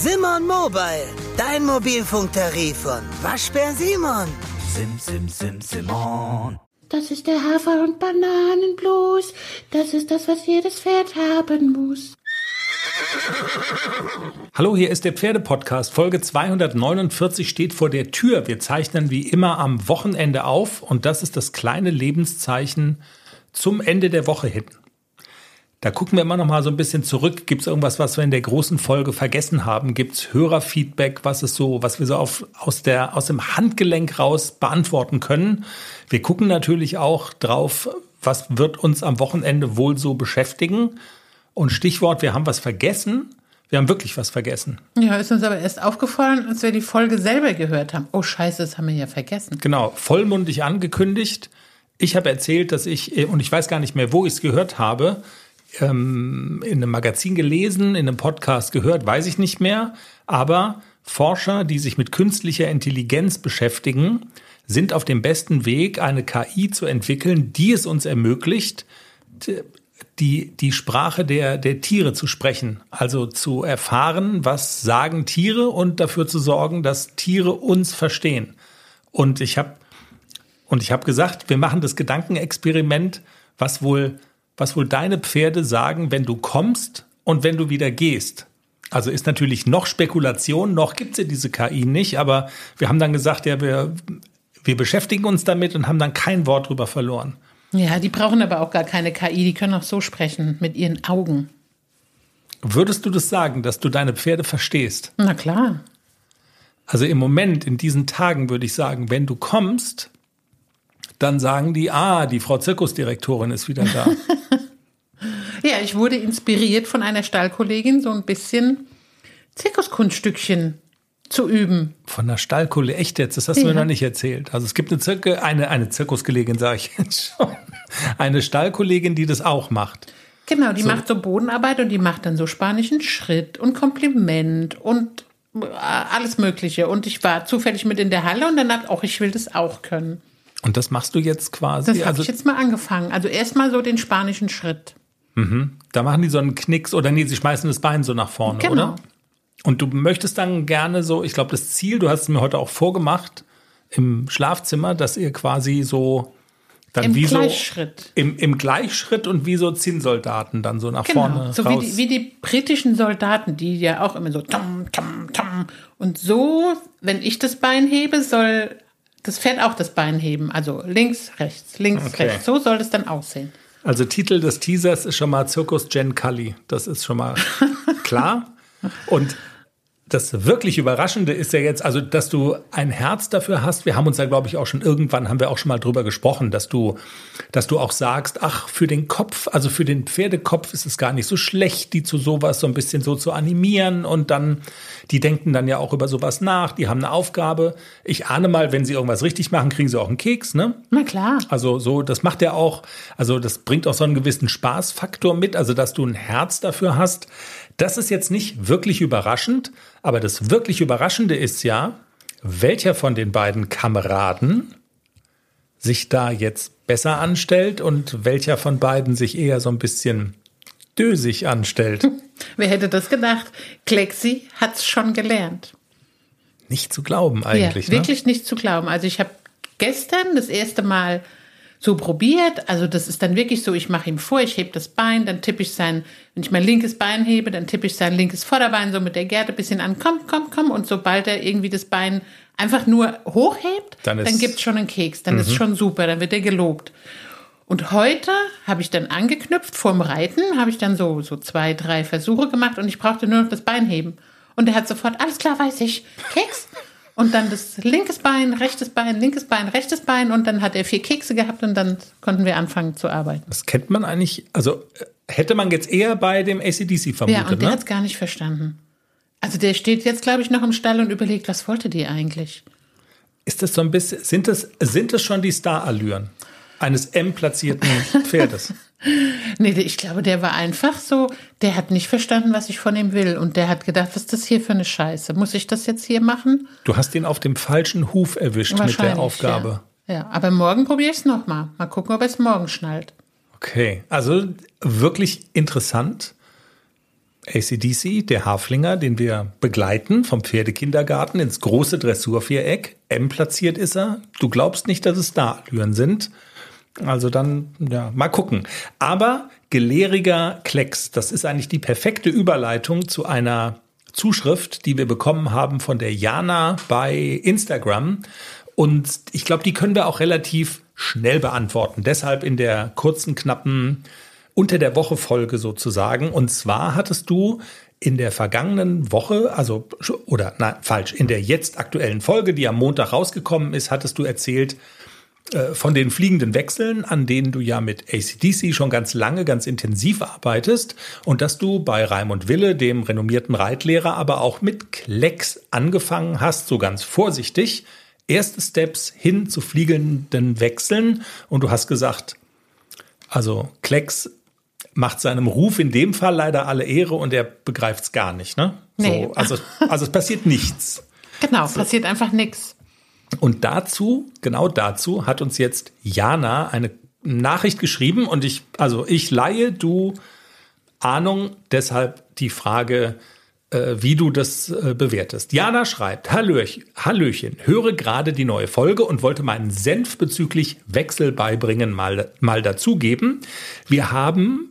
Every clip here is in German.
Simon Mobile, dein Mobilfunktarif von Waschbär Simon. Sim, sim, sim, Simon. Das ist der Hafer- und Bananenblues. Das ist das, was jedes Pferd haben muss. Hallo, hier ist der Pferdepodcast. Folge 249 steht vor der Tür. Wir zeichnen wie immer am Wochenende auf und das ist das kleine Lebenszeichen zum Ende der Woche hin. Da gucken wir immer noch mal so ein bisschen zurück. Gibt es irgendwas, was wir in der großen Folge vergessen haben? Gibt es Hörerfeedback, was ist so, was wir so auf, aus, der, aus dem Handgelenk raus beantworten können? Wir gucken natürlich auch drauf, was wird uns am Wochenende wohl so beschäftigen? Und Stichwort, wir haben was vergessen. Wir haben wirklich was vergessen. Ja, ist uns aber erst aufgefallen, als wir die Folge selber gehört haben. Oh Scheiße, das haben wir ja vergessen. Genau, vollmundig angekündigt. Ich habe erzählt, dass ich, äh, und ich weiß gar nicht mehr, wo ich es gehört habe, ähm, in einem Magazin gelesen, in einem Podcast gehört, weiß ich nicht mehr. Aber Forscher, die sich mit künstlicher Intelligenz beschäftigen, sind auf dem besten Weg, eine KI zu entwickeln, die es uns ermöglicht, die, die Sprache der, der Tiere zu sprechen. Also zu erfahren, was sagen Tiere und dafür zu sorgen, dass Tiere uns verstehen. Und ich habe und ich habe gesagt, wir machen das Gedankenexperiment, was wohl was wohl deine Pferde sagen, wenn du kommst und wenn du wieder gehst. Also ist natürlich noch Spekulation, noch gibt es ja diese KI nicht, aber wir haben dann gesagt, ja, wir, wir beschäftigen uns damit und haben dann kein Wort drüber verloren. Ja, die brauchen aber auch gar keine KI, die können auch so sprechen mit ihren Augen. Würdest du das sagen, dass du deine Pferde verstehst? Na klar. Also im Moment, in diesen Tagen würde ich sagen, wenn du kommst, dann sagen die, ah, die Frau Zirkusdirektorin ist wieder da. ja, ich wurde inspiriert von einer Stallkollegin, so ein bisschen Zirkuskunststückchen zu üben. Von der Stallkollegin, echt jetzt, das hast du ja. mir noch nicht erzählt. Also es gibt eine, Zirke, eine, eine Zirkuskollegin, sage ich jetzt schon, eine Stallkollegin, die das auch macht. Genau, die so. macht so Bodenarbeit und die macht dann so spanischen Schritt und Kompliment und äh, alles Mögliche. Und ich war zufällig mit in der Halle und dann hab auch, ich will das auch können. Und das machst du jetzt quasi? Das habe also, ich jetzt mal angefangen. Also erstmal so den spanischen Schritt. Mhm. Da machen die so einen Knicks oder nee, sie schmeißen das Bein so nach vorne, genau. oder? Und du möchtest dann gerne so, ich glaube, das Ziel, du hast es mir heute auch vorgemacht im Schlafzimmer, dass ihr quasi so dann Im wie Gleichschritt. so im, im Gleichschritt und wie so Zinnsoldaten dann so nach genau. vorne. So raus. Wie, die, wie die britischen Soldaten, die ja auch immer so tom, tom, tom. Und so, wenn ich das Bein hebe, soll das Pferd auch das Bein heben. Also links, rechts, links, okay. rechts. So soll es dann aussehen. Also Titel des Teasers ist schon mal Zirkus Jen Cully. Das ist schon mal klar. Und das wirklich Überraschende ist ja jetzt, also, dass du ein Herz dafür hast. Wir haben uns ja, glaube ich, auch schon irgendwann, haben wir auch schon mal drüber gesprochen, dass du, dass du auch sagst, ach, für den Kopf, also für den Pferdekopf ist es gar nicht so schlecht, die zu sowas so ein bisschen so zu animieren und dann, die denken dann ja auch über sowas nach, die haben eine Aufgabe. Ich ahne mal, wenn sie irgendwas richtig machen, kriegen sie auch einen Keks, ne? Na klar. Also, so, das macht ja auch, also, das bringt auch so einen gewissen Spaßfaktor mit, also, dass du ein Herz dafür hast, das ist jetzt nicht wirklich überraschend, aber das wirklich Überraschende ist ja, welcher von den beiden Kameraden sich da jetzt besser anstellt und welcher von beiden sich eher so ein bisschen dösig anstellt. Wer hätte das gedacht? Klexi hat's schon gelernt. Nicht zu glauben eigentlich. Ja, wirklich ne? nicht zu glauben. Also ich habe gestern das erste Mal so probiert. Also das ist dann wirklich so, ich mache ihm vor, ich hebe das Bein, dann tippe ich sein, wenn ich mein linkes Bein hebe, dann tippe ich sein linkes Vorderbein so mit der Gerte bisschen an, komm, komm, komm. Und sobald er irgendwie das Bein einfach nur hochhebt, dann, dann gibt es schon einen Keks, dann mhm. ist schon super, dann wird er gelobt. Und heute habe ich dann angeknüpft, vorm Reiten habe ich dann so, so zwei, drei Versuche gemacht und ich brauchte nur noch das Bein heben. Und er hat sofort, alles klar, weiß ich, Keks. Und dann das linkes Bein, rechtes Bein, linkes Bein, rechtes Bein und dann hat er vier Kekse gehabt und dann konnten wir anfangen zu arbeiten. Das kennt man eigentlich, also äh, hätte man jetzt eher bei dem ACDC vermutet. Ja, und der ne? hat es gar nicht verstanden. Also der steht jetzt, glaube ich, noch im Stall und überlegt, was wollte die eigentlich? Ist das so ein bisschen, sind das, sind das schon die Star-Allüren eines M-platzierten Pferdes? nee, ich glaube, der war einfach so, der hat nicht verstanden, was ich von ihm will. Und der hat gedacht, was ist das hier für eine Scheiße? Muss ich das jetzt hier machen? Du hast ihn auf dem falschen Huf erwischt mit der Aufgabe. Ja, ja. aber morgen probiere ich es nochmal. Mal gucken, ob er es morgen schnallt. Okay, also wirklich interessant. ACDC, der Haflinger, den wir begleiten vom Pferdekindergarten ins große Dressurviereck. M platziert ist er. Du glaubst nicht, dass es da Allüren sind. Also dann, ja, mal gucken. Aber gelehriger Klecks, das ist eigentlich die perfekte Überleitung zu einer Zuschrift, die wir bekommen haben von der Jana bei Instagram. Und ich glaube, die können wir auch relativ schnell beantworten. Deshalb in der kurzen, knappen unter der Woche Folge sozusagen. Und zwar hattest du in der vergangenen Woche, also oder nein, falsch, in der jetzt aktuellen Folge, die am Montag rausgekommen ist, hattest du erzählt äh, von den fliegenden Wechseln, an denen du ja mit ACDC schon ganz lange, ganz intensiv arbeitest und dass du bei Raimund Wille, dem renommierten Reitlehrer, aber auch mit Klecks angefangen hast, so ganz vorsichtig. Erste Steps hin zu fliegenden Wechseln und du hast gesagt, also Klecks macht seinem Ruf in dem Fall leider alle Ehre und er begreift es gar nicht. Ne? Nee. So, also, also es passiert nichts. Genau, so. passiert einfach nichts. Und dazu, genau dazu, hat uns jetzt Jana eine Nachricht geschrieben und ich, also ich leihe, du Ahnung, deshalb die Frage, äh, wie du das äh, bewertest. Jana schreibt, Hallöch, Hallöchen, höre gerade die neue Folge und wollte meinen Senf bezüglich Wechsel beibringen mal, mal dazugeben. Wir haben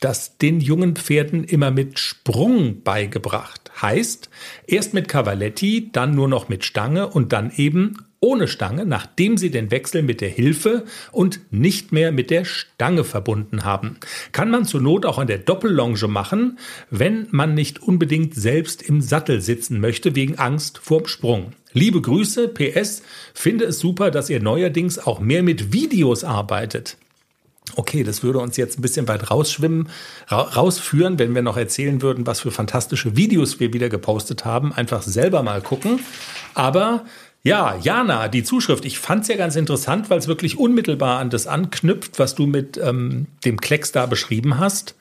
das den jungen Pferden immer mit Sprung beigebracht. Heißt, erst mit Cavaletti, dann nur noch mit Stange und dann eben ohne Stange, nachdem sie den Wechsel mit der Hilfe und nicht mehr mit der Stange verbunden haben. Kann man zur Not auch an der Doppellonge machen, wenn man nicht unbedingt selbst im Sattel sitzen möchte wegen Angst vorm Sprung. Liebe Grüße, PS, finde es super, dass ihr neuerdings auch mehr mit Videos arbeitet. Okay, das würde uns jetzt ein bisschen weit rausschwimmen, ra rausführen, wenn wir noch erzählen würden, was für fantastische Videos wir wieder gepostet haben. Einfach selber mal gucken. Aber ja, Jana, die Zuschrift, ich fand es ja ganz interessant, weil es wirklich unmittelbar an das anknüpft, was du mit ähm, dem Klecks da beschrieben hast.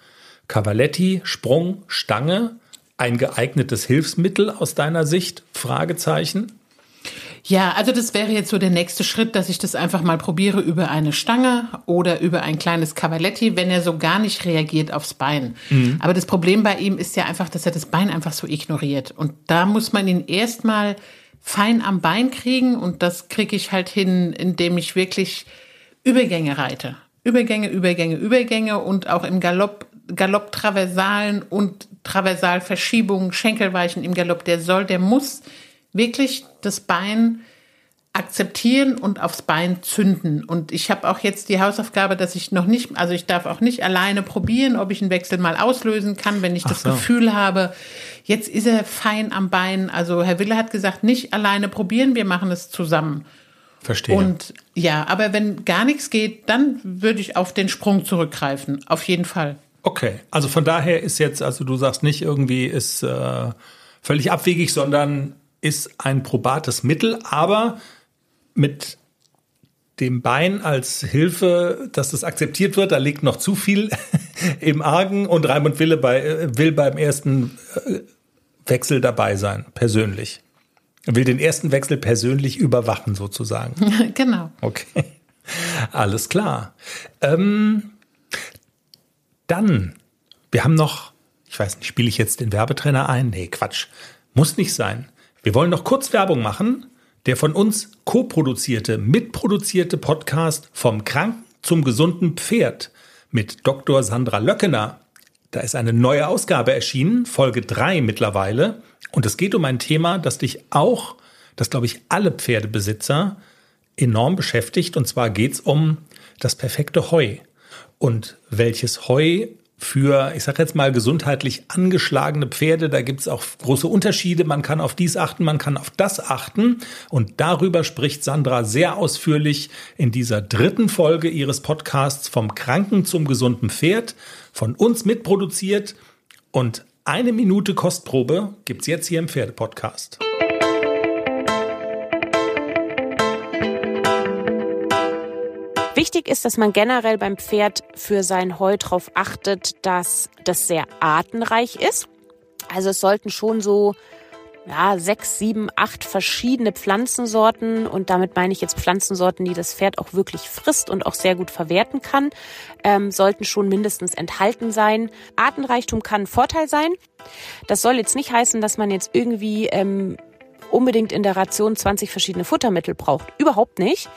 Cavaletti, Sprung, Stange, ein geeignetes Hilfsmittel aus deiner Sicht? Fragezeichen. Ja, also das wäre jetzt so der nächste Schritt, dass ich das einfach mal probiere über eine Stange oder über ein kleines Cavaletti, wenn er so gar nicht reagiert aufs Bein. Mhm. Aber das Problem bei ihm ist ja einfach, dass er das Bein einfach so ignoriert. Und da muss man ihn erstmal fein am Bein kriegen und das kriege ich halt hin, indem ich wirklich Übergänge reite. Übergänge, Übergänge, Übergänge und auch im Galopp, Galopp-Traversalen und Traversalverschiebungen, Schenkelweichen im Galopp. Der soll, der muss wirklich das Bein akzeptieren und aufs Bein zünden. Und ich habe auch jetzt die Hausaufgabe, dass ich noch nicht, also ich darf auch nicht alleine probieren, ob ich einen Wechsel mal auslösen kann, wenn ich Ach das so. Gefühl habe, jetzt ist er fein am Bein. Also Herr Wille hat gesagt, nicht alleine probieren, wir machen es zusammen. Verstehe. Und ja, aber wenn gar nichts geht, dann würde ich auf den Sprung zurückgreifen. Auf jeden Fall. Okay, also von daher ist jetzt, also du sagst nicht irgendwie ist äh, völlig abwegig, sondern ist ein probates Mittel, aber mit dem Bein als Hilfe, dass das akzeptiert wird, da liegt noch zu viel im Argen und Raimund Wille bei, will beim ersten äh, Wechsel dabei sein, persönlich. Er will den ersten Wechsel persönlich überwachen, sozusagen. genau. Okay. Alles klar. Ähm, dann, wir haben noch, ich weiß nicht, spiele ich jetzt den Werbetrainer ein? Nee, Quatsch. Muss nicht sein. Wir wollen noch kurz Werbung machen. Der von uns co-produzierte, mitproduzierte Podcast vom Kranken zum gesunden Pferd mit Dr. Sandra Löckener. Da ist eine neue Ausgabe erschienen, Folge 3 mittlerweile. Und es geht um ein Thema, das dich auch, das glaube ich alle Pferdebesitzer enorm beschäftigt. Und zwar geht es um das perfekte Heu. Und welches Heu für, ich sage jetzt mal, gesundheitlich angeschlagene Pferde. Da gibt es auch große Unterschiede. Man kann auf dies achten, man kann auf das achten. Und darüber spricht Sandra sehr ausführlich in dieser dritten Folge ihres Podcasts vom Kranken zum gesunden Pferd, von uns mitproduziert. Und eine Minute Kostprobe gibt's jetzt hier im Pferdepodcast. Wichtig ist, dass man generell beim Pferd für sein Heu darauf achtet, dass das sehr artenreich ist. Also es sollten schon so ja, sechs, sieben, acht verschiedene Pflanzensorten und damit meine ich jetzt Pflanzensorten, die das Pferd auch wirklich frisst und auch sehr gut verwerten kann, ähm, sollten schon mindestens enthalten sein. Artenreichtum kann ein Vorteil sein. Das soll jetzt nicht heißen, dass man jetzt irgendwie ähm, unbedingt in der Ration 20 verschiedene Futtermittel braucht. Überhaupt nicht.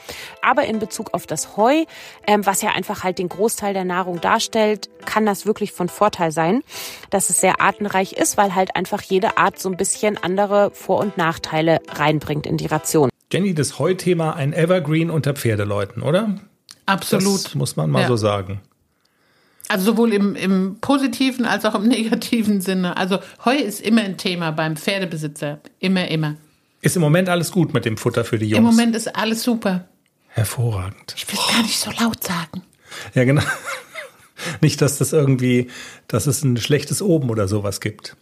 Aber in Bezug auf das Heu, ähm, was ja einfach halt den Großteil der Nahrung darstellt, kann das wirklich von Vorteil sein, dass es sehr artenreich ist, weil halt einfach jede Art so ein bisschen andere Vor- und Nachteile reinbringt in die Ration. Jenny, das Heu-Thema ein Evergreen unter Pferdeleuten, oder? Absolut. Das muss man mal Ja. so sagen. Also sowohl im, im positiven als auch im negativen Sinne. Also Heu ist immer ein Thema beim Pferdebesitzer. Immer, immer. Ist im Moment alles gut mit dem Futter für die Jungs? Im Moment ist alles super. Hervorragend. Ich will es gar nicht so laut sagen. Ja, genau. Nicht, dass das irgendwie, dass es ein schlechtes Oben oder sowas gibt.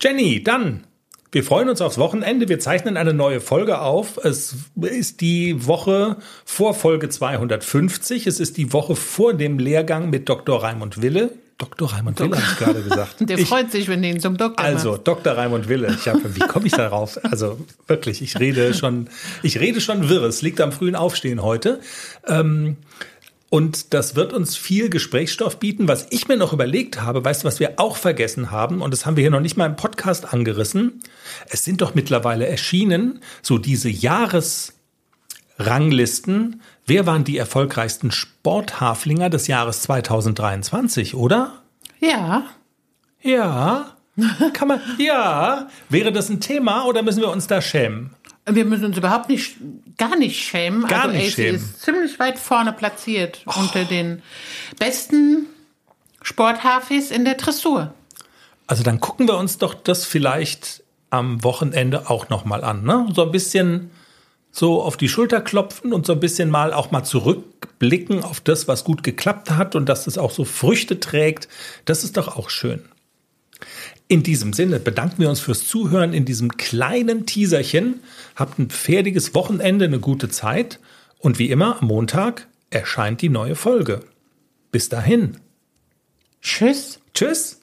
Jenny, dann. Wir freuen uns aufs Wochenende. Wir zeichnen eine neue Folge auf. Es ist die Woche vor Folge 250. Es ist die Woche vor dem Lehrgang mit Dr. Raimund Wille. Dr. Raimund Wille, habe ich gerade gesagt. Der Ich- freut sich, wenn du ihn zum Doktor also, machst. Dr. Raimund Wille. Ich habe, wie komme ich darauf? Also wirklich, ich rede schon, ich rede schon wirr. Es liegt am frühen Aufstehen heute. Ähm, und das wird uns viel Gesprächsstoff bieten. Was ich mir noch überlegt habe, weißt du, was wir auch vergessen haben, und das haben wir hier noch nicht mal im Podcast angerissen. Es sind doch mittlerweile erschienen, so diese Jahresranglisten. Wer waren die erfolgreichsten Sporthaflinger des Jahres 2023, oder? Ja. Ja. Kann man, ja. Wäre das ein Thema oder müssen wir uns da schämen? Wir müssen uns überhaupt nicht, gar nicht schämen. Gar also nicht AC schämen. ist ziemlich weit vorne platziert unter den besten Sporthafis in der Dressur. Also dann gucken wir uns doch das vielleicht am Wochenende auch nochmal an. Ne? So ein bisschen so auf die Schulter klopfen und so ein bisschen mal auch mal zurückblicken auf das, was gut geklappt hat und dass es auch so Früchte trägt. Das ist doch auch schön. In diesem Sinne bedanken wir uns fürs Zuhören in diesem kleinen Teaserchen. Habt ein pferdiges Wochenende, eine gute Zeit. Und wie immer, am Montag erscheint die neue Folge. Bis dahin. Tschüss. Tschüss.